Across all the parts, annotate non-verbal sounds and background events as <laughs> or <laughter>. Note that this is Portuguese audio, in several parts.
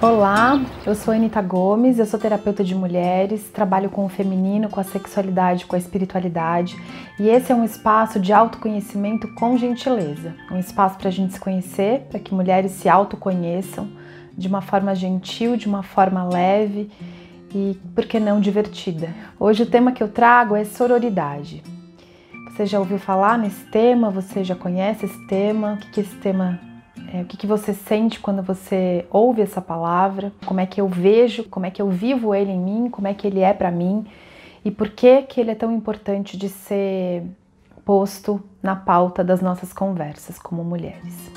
Olá, eu sou Anita Gomes, eu sou terapeuta de mulheres, trabalho com o feminino, com a sexualidade, com a espiritualidade e esse é um espaço de autoconhecimento com gentileza. Um espaço para a gente se conhecer, para que mulheres se autoconheçam de uma forma gentil, de uma forma leve e, por que não, divertida. Hoje o tema que eu trago é sororidade. Você já ouviu falar nesse tema? Você já conhece esse tema? O que, que esse tema é, o que, que você sente quando você ouve essa palavra? Como é que eu vejo? Como é que eu vivo ele em mim? Como é que ele é para mim? E por que que ele é tão importante de ser posto na pauta das nossas conversas como mulheres?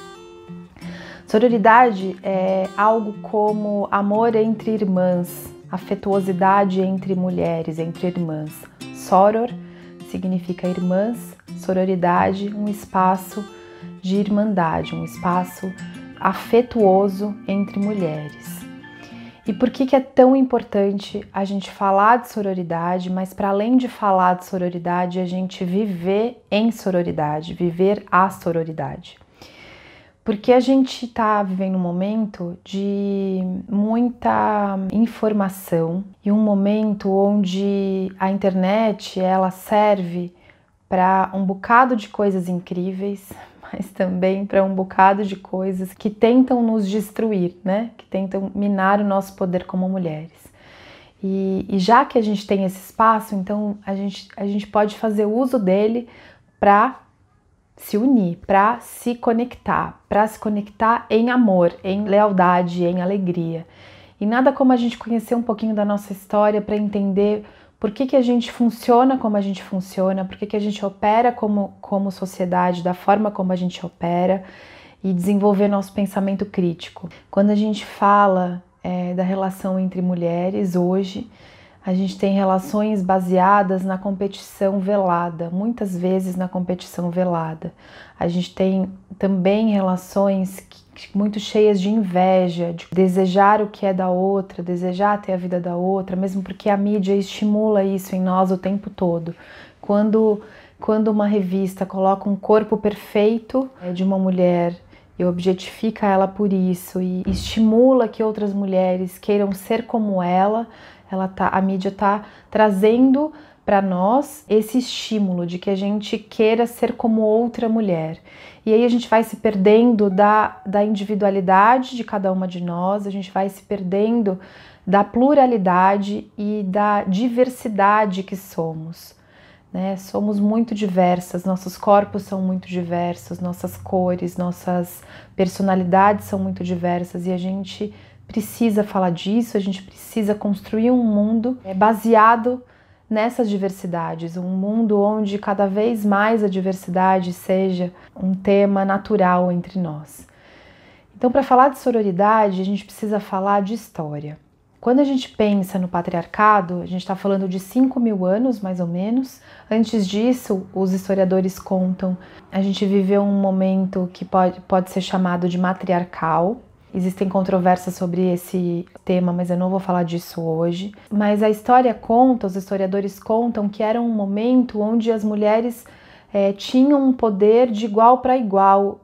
Sororidade é algo como amor entre irmãs, afetuosidade entre mulheres, entre irmãs. Soror significa irmãs, sororidade, um espaço de irmandade, um espaço afetuoso entre mulheres. E por que, que é tão importante a gente falar de sororidade, mas para além de falar de sororidade, a gente viver em sororidade, viver a sororidade? Porque a gente está vivendo um momento de muita informação e um momento onde a internet ela serve para um bocado de coisas incríveis, <laughs> mas também para um bocado de coisas que tentam nos destruir, né? Que tentam minar o nosso poder como mulheres. E, e já que a gente tem esse espaço, então a gente, a gente pode fazer uso dele para se unir, para se conectar, para se conectar em amor, em lealdade, em alegria. E nada como a gente conhecer um pouquinho da nossa história para entender por que, que a gente funciona como a gente funciona, por que, que a gente opera como, como sociedade, da forma como a gente opera e desenvolver nosso pensamento crítico. Quando a gente fala é, da relação entre mulheres hoje, a gente tem relações baseadas na competição velada, muitas vezes na competição velada. A gente tem também relações muito cheias de inveja, de desejar o que é da outra, desejar ter a vida da outra, mesmo porque a mídia estimula isso em nós o tempo todo. Quando, quando uma revista coloca um corpo perfeito é, de uma mulher e objetifica ela por isso e estimula que outras mulheres queiram ser como ela, ela tá, a mídia está trazendo para nós esse estímulo de que a gente queira ser como outra mulher. E aí a gente vai se perdendo da, da individualidade de cada uma de nós, a gente vai se perdendo da pluralidade e da diversidade que somos. Né? Somos muito diversas, nossos corpos são muito diversos, nossas cores, nossas personalidades são muito diversas e a gente precisa falar disso, a gente precisa construir um mundo é, baseado nessas diversidades, um mundo onde cada vez mais a diversidade seja um tema natural entre nós. Então, para falar de sororidade, a gente precisa falar de história. Quando a gente pensa no patriarcado, a gente está falando de 5 mil anos, mais ou menos. Antes disso, os historiadores contam, a gente viveu um momento que pode, pode ser chamado de matriarcal, Existem controvérsias sobre esse tema, mas eu não vou falar disso hoje. Mas a história conta, os historiadores contam que era um momento onde as mulheres é, tinham um poder de igual para igual,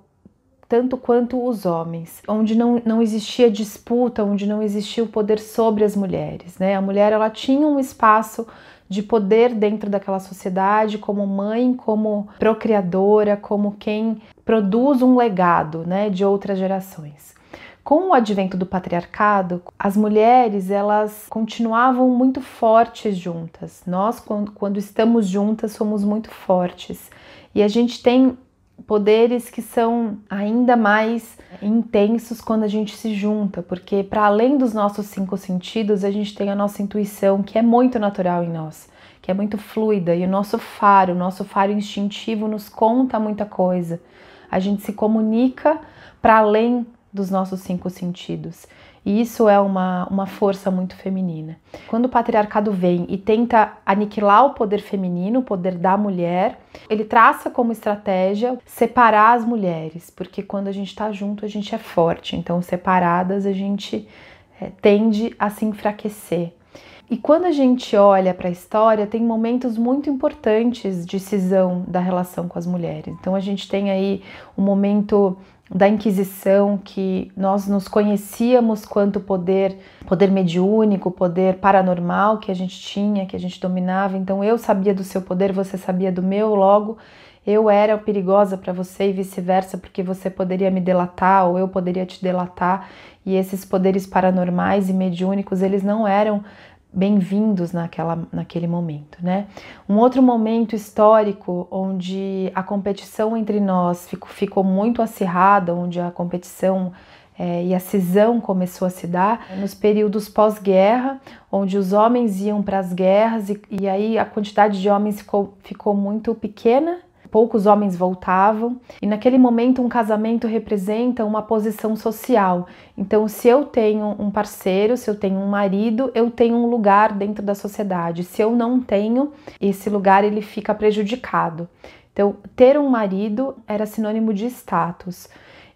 tanto quanto os homens, onde não, não existia disputa, onde não existia o poder sobre as mulheres. Né? A mulher ela tinha um espaço de poder dentro daquela sociedade, como mãe, como procriadora, como quem produz um legado né, de outras gerações. Com o advento do patriarcado, as mulheres elas continuavam muito fortes juntas. Nós, quando, estamos juntas, somos muito fortes. E a gente tem poderes que são ainda mais intensos quando a gente se junta, porque para além dos nossos cinco sentidos, a gente tem a nossa intuição, que é muito natural em nós, que é muito fluida, e o nosso faro, o nosso faro instintivo nos conta muita coisa. A gente se comunica para além dos nossos cinco sentidos. E isso é uma, uma força muito feminina. Quando o patriarcado vem e tenta aniquilar o poder feminino, o poder da mulher, ele traça como estratégia separar as mulheres, porque quando a gente está junto a gente é forte, então separadas a gente é, tende a se enfraquecer. E quando a gente olha para a história, tem momentos muito importantes de cisão da relação com as mulheres. Então a gente tem aí o um momento da Inquisição que nós nos conhecíamos quanto poder, poder mediúnico, poder paranormal que a gente tinha, que a gente dominava. Então eu sabia do seu poder, você sabia do meu, logo eu era perigosa para você e vice-versa, porque você poderia me delatar ou eu poderia te delatar. E esses poderes paranormais e mediúnicos, eles não eram bem-vindos naquela, naquele momento, né? Um outro momento histórico onde a competição entre nós ficou, ficou muito acirrada, onde a competição é, e a cisão começou a se dar nos períodos pós-guerra, onde os homens iam para as guerras e, e, aí a quantidade de homens ficou, ficou muito pequena poucos homens voltavam, e naquele momento um casamento representa uma posição social. Então, se eu tenho um parceiro, se eu tenho um marido, eu tenho um lugar dentro da sociedade. Se eu não tenho, esse lugar ele fica prejudicado. Então, ter um marido era sinônimo de status.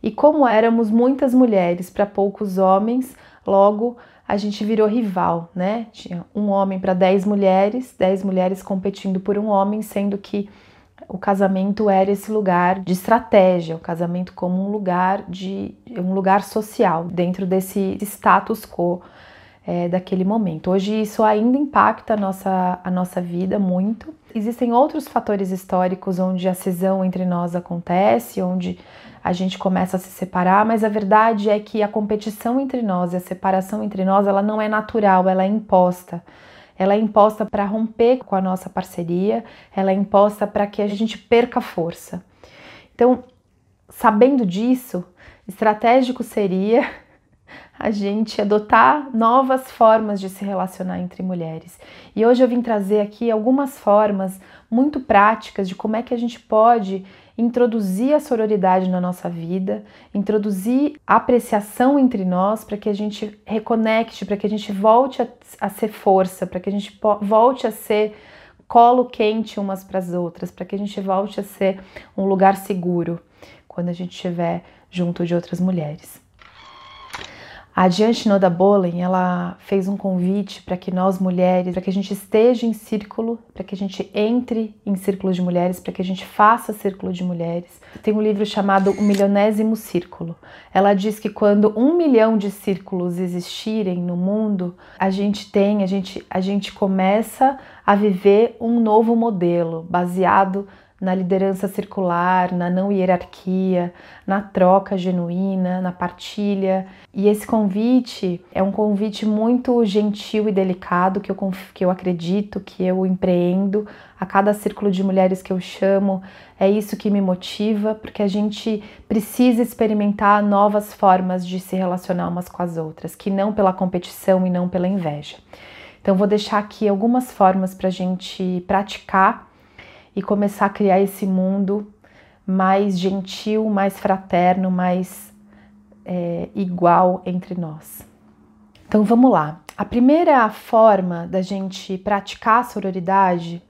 E como éramos muitas mulheres para poucos homens, logo a gente virou rival, né? Tinha um homem para dez mulheres, dez mulheres competindo por um homem, sendo que o casamento era esse lugar de estratégia, o casamento como um lugar de um lugar social dentro desse status quo é, daquele momento. Hoje isso ainda impacta a nossa, a nossa vida muito. Existem outros fatores históricos onde a cisão entre nós acontece, onde a gente começa a se separar, mas a verdade é que a competição entre nós e a separação entre nós, ela não é natural, ela é imposta ela é imposta para romper com a nossa parceria, ela é imposta para que a gente perca força. Então, sabendo disso, estratégico seria <laughs> a gente adotar novas formas de se relacionar entre mulheres. E hoje eu vim trazer aqui algumas formas muito práticas de como é que a gente pode introduzir a sororidade na nossa vida, introduzir apreciação entre nós para que a gente reconecte, para que a gente volte a, a ser força, para que a gente volte a ser colo quente umas para as outras, para que a gente volte a ser um lugar seguro quando a gente estiver junto de outras mulheres. A Diante Noda Bolen, ela fez um convite para que nós mulheres, para que a gente esteja em círculo, para que a gente entre em círculo de mulheres, para que a gente faça círculo de mulheres. Tem um livro chamado O Milionésimo Círculo. Ela diz que quando um milhão de círculos existirem no mundo, a gente tem, a gente, a gente começa a viver um novo modelo baseado na liderança circular, na não hierarquia, na troca genuína, na partilha. E esse convite é um convite muito gentil e delicado que eu, que eu acredito, que eu empreendo. A cada círculo de mulheres que eu chamo, é isso que me motiva, porque a gente precisa experimentar novas formas de se relacionar umas com as outras, que não pela competição e não pela inveja. Então, vou deixar aqui algumas formas para a gente praticar e começar a criar esse mundo mais gentil, mais fraterno, mais é, igual entre nós. Então vamos lá. A primeira forma da gente praticar a sororidade,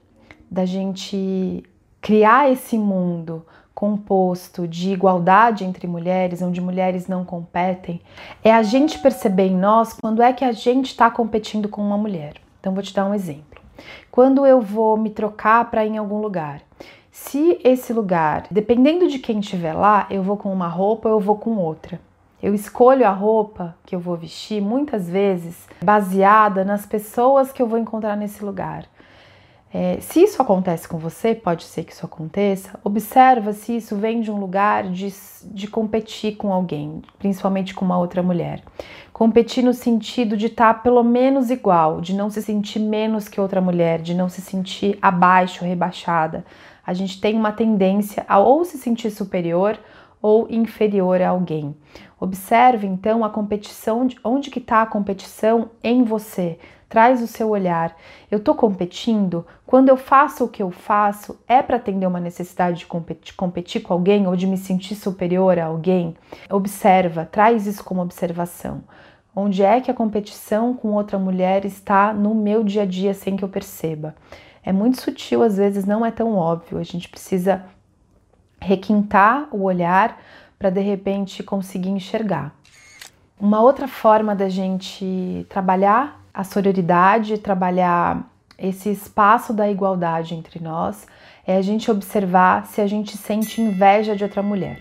da gente criar esse mundo composto de igualdade entre mulheres, onde mulheres não competem, é a gente perceber em nós quando é que a gente está competindo com uma mulher. Então vou te dar um exemplo. Quando eu vou me trocar para ir em algum lugar, se esse lugar, dependendo de quem estiver lá, eu vou com uma roupa ou eu vou com outra. Eu escolho a roupa que eu vou vestir muitas vezes baseada nas pessoas que eu vou encontrar nesse lugar. É, se isso acontece com você, pode ser que isso aconteça, observa se isso vem de um lugar de, de competir com alguém, principalmente com uma outra mulher. Competir no sentido de estar tá pelo menos igual, de não se sentir menos que outra mulher, de não se sentir abaixo, rebaixada. A gente tem uma tendência a ou se sentir superior ou inferior a alguém. Observe então a competição, onde que está a competição em você traz o seu olhar. Eu estou competindo? Quando eu faço o que eu faço, é para atender uma necessidade de competir, competir com alguém ou de me sentir superior a alguém? Observa, traz isso como observação. Onde é que a competição com outra mulher está no meu dia a dia sem que eu perceba? É muito sutil, às vezes não é tão óbvio. A gente precisa requintar o olhar para de repente conseguir enxergar. Uma outra forma da gente trabalhar a sororidade, trabalhar esse espaço da igualdade entre nós, é a gente observar se a gente sente inveja de outra mulher.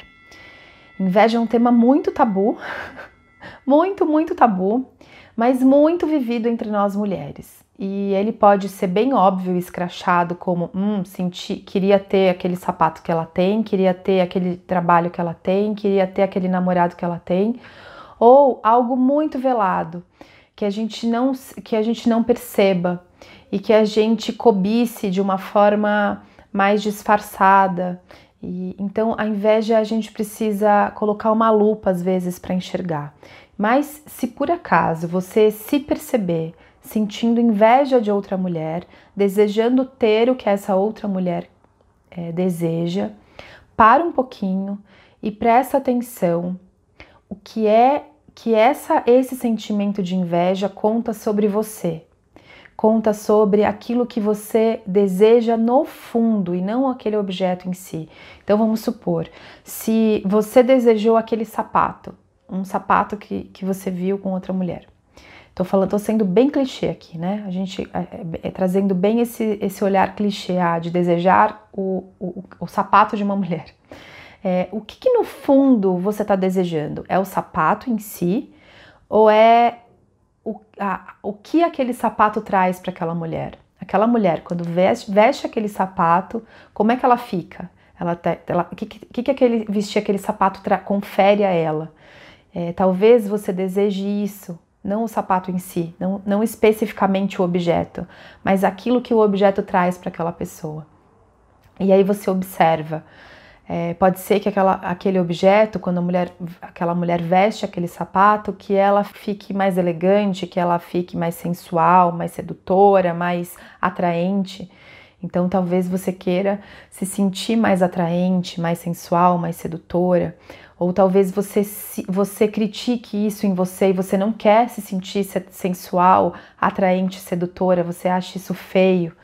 Inveja é um tema muito tabu, <laughs> muito, muito tabu, mas muito vivido entre nós mulheres. E ele pode ser bem óbvio, escrachado, como hum, senti, queria ter aquele sapato que ela tem, queria ter aquele trabalho que ela tem, queria ter aquele namorado que ela tem, ou algo muito velado, que a gente não, que a gente não perceba e que a gente cobice de uma forma mais disfarçada. E, então a inveja a gente precisa colocar uma lupa às vezes para enxergar. Mas se por acaso você se perceber sentindo inveja de outra mulher, desejando ter o que essa outra mulher é, deseja, para um pouquinho e presta atenção o que é que essa esse sentimento de inveja conta sobre você. Conta sobre aquilo que você deseja no fundo e não aquele objeto em si. Então vamos supor, se você desejou aquele sapato, um sapato que, que você viu com outra mulher. Tô falando, tô sendo bem clichê aqui, né? A gente é, é, é trazendo bem esse, esse olhar clichê ah, de desejar o, o, o sapato de uma mulher. É, o que, que, no fundo você está desejando? É o sapato em si ou é o, a, o que aquele sapato traz para aquela mulher? Aquela mulher, quando veste, veste, aquele sapato, como é que ela fica? Ela, ela, que, que, que aquele vestir aquele sapato confere a ela? É, talvez você deseje isso, não o sapato em si, não, não especificamente o objeto, mas aquilo que o objeto traz para aquela pessoa. E aí você observa é, pode ser que aquela, aquele objeto, quando a mulher, aquela mulher veste aquele sapato, que ela fique mais elegante, que ela fique mais sensual, mais sedutora, mais atraente. Então, talvez você queira se sentir mais atraente, mais sensual, mais sedutora, ou talvez você, você critique isso em você e você não quer se sentir sensual, atraente, sedutora, você acha isso feio,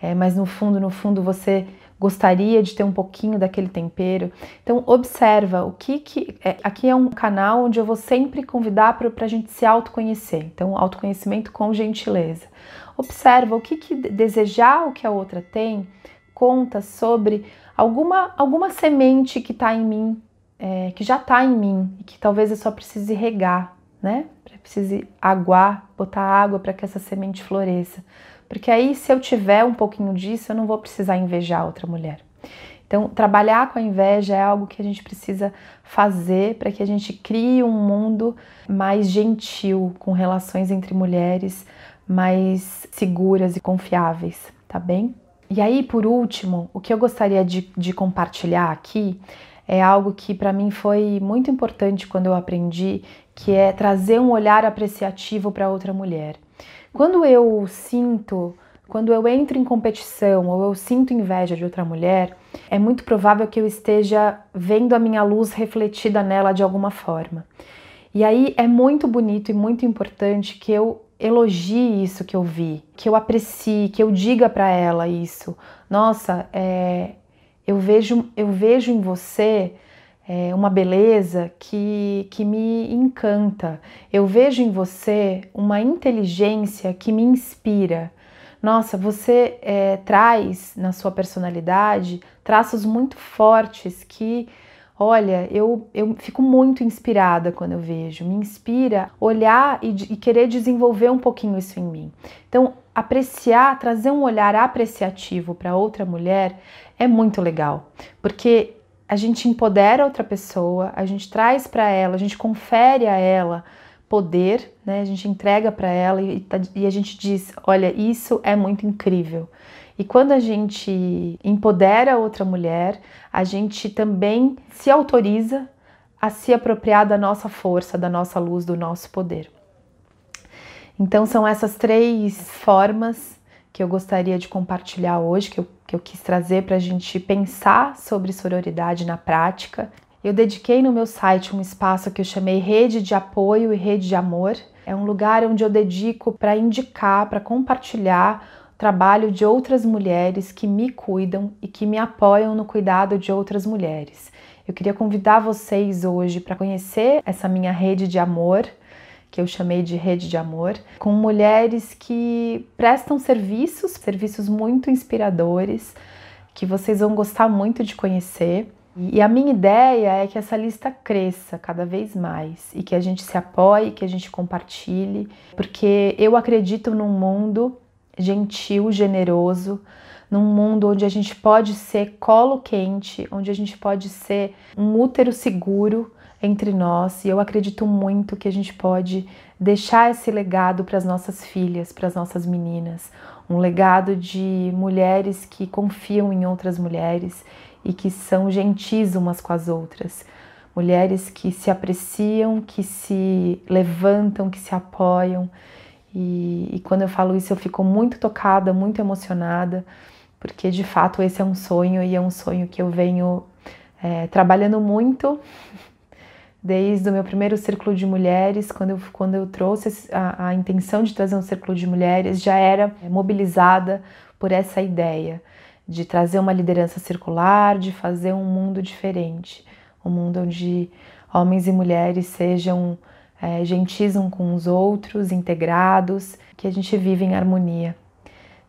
é, mas no fundo, no fundo, você gostaria de ter um pouquinho daquele tempero. Então observa o que que é, aqui é um canal onde eu vou sempre convidar para a gente se autoconhecer. Então autoconhecimento com gentileza. Observa o que que desejar o que a outra tem conta sobre alguma alguma semente que está em mim, é, que já está em mim e que talvez eu só precise regar, né? Precise aguar, botar água para que essa semente floresça. Porque aí, se eu tiver um pouquinho disso, eu não vou precisar invejar outra mulher. Então, trabalhar com a inveja é algo que a gente precisa fazer para que a gente crie um mundo mais gentil, com relações entre mulheres mais seguras e confiáveis, tá bem? E aí, por último, o que eu gostaria de, de compartilhar aqui é algo que para mim foi muito importante quando eu aprendi, que é trazer um olhar apreciativo para outra mulher. Quando eu sinto, quando eu entro em competição ou eu sinto inveja de outra mulher, é muito provável que eu esteja vendo a minha luz refletida nela de alguma forma. E aí é muito bonito e muito importante que eu elogie isso que eu vi, que eu aprecie, que eu diga para ela isso. Nossa, é, eu vejo, eu vejo em você é, uma beleza que, que me encanta. Eu vejo em você uma inteligência que me inspira. Nossa, você é, traz na sua personalidade traços muito fortes que, olha, eu, eu fico muito inspirada quando eu vejo. Me inspira olhar e, e querer desenvolver um pouquinho isso em mim. Então, apreciar, trazer um olhar apreciativo para outra mulher é muito legal, porque a gente empodera outra pessoa, a gente traz para ela, a gente confere a ela poder, né? A gente entrega para ela e, tá, e, a gente diz: olha, isso é muito incrível. E quando a gente empodera outra mulher, a gente também se autoriza a se apropriar da nossa força, da nossa luz, do nosso poder. Então são essas três formas que eu gostaria de compartilhar hoje, que eu que eu quis trazer para a gente pensar sobre sororidade na prática. Eu dediquei no meu site um espaço que eu chamei Rede de Apoio e Rede de Amor. É um lugar onde eu dedico para indicar, para compartilhar o trabalho de outras mulheres que me cuidam e que me apoiam no cuidado de outras mulheres. Eu queria convidar vocês hoje para conhecer essa minha rede de amor que eu chamei de rede de amor, com mulheres que prestam serviços, serviços muito inspiradores, que vocês vão gostar muito de conhecer. E a minha ideia é que essa lista cresça cada vez mais e que a gente se apoie, que a gente compartilhe, porque eu acredito num mundo gentil, generoso, num mundo onde a gente pode ser colo quente, onde a gente pode ser um útero seguro entre nós. E eu acredito muito que a gente pode deixar esse legado para as nossas filhas, para as nossas meninas, um legado de mulheres que confiam em outras mulheres e que são gentis umas com as outras. Mulheres que se apreciam, que se levantam, que se apoiam. E, e quando eu falo isso, eu fico muito tocada, muito emocionada, porque de fato esse é um sonho e é um sonho que eu venho é, trabalhando muito desde o meu primeiro círculo de mulheres, quando eu, quando eu trouxe a, a intenção de trazer um círculo de mulheres, já era mobilizada por essa ideia de trazer uma liderança circular, de fazer um mundo diferente, um mundo onde homens e mulheres sejam é, gentis um com os outros, integrados, que a gente vive em harmonia,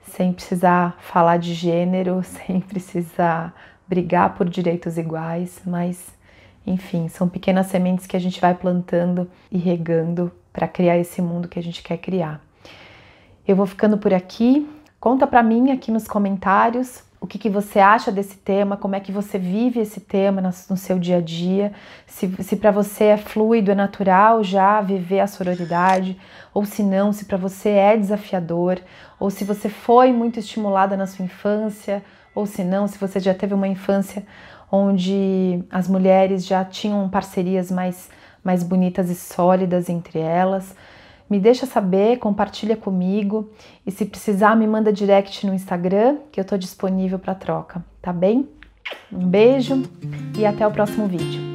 sem precisar falar de gênero, <laughs> sem precisar brigar por direitos iguais, mas enfim, são pequenas sementes que a gente vai plantando e regando para criar esse mundo que a gente quer criar. Eu vou ficando por aqui. Conta para mim aqui nos comentários o que, que, você acha desse tema, como é que você vive esse tema no, seu dia a dia, se, se para você é fluido, é natural já viver a sororidade, ou se não, se para você é desafiador, ou se você foi muito estimulada na sua infância, ou se não, se você já teve uma infância onde as mulheres já tinham parcerias mais, mais bonitas e sólidas entre elas. Me deixa saber, compartilha comigo e se precisar me manda direct no Instagram que eu estou disponível para troca, tá bem? Um beijo e até o próximo vídeo.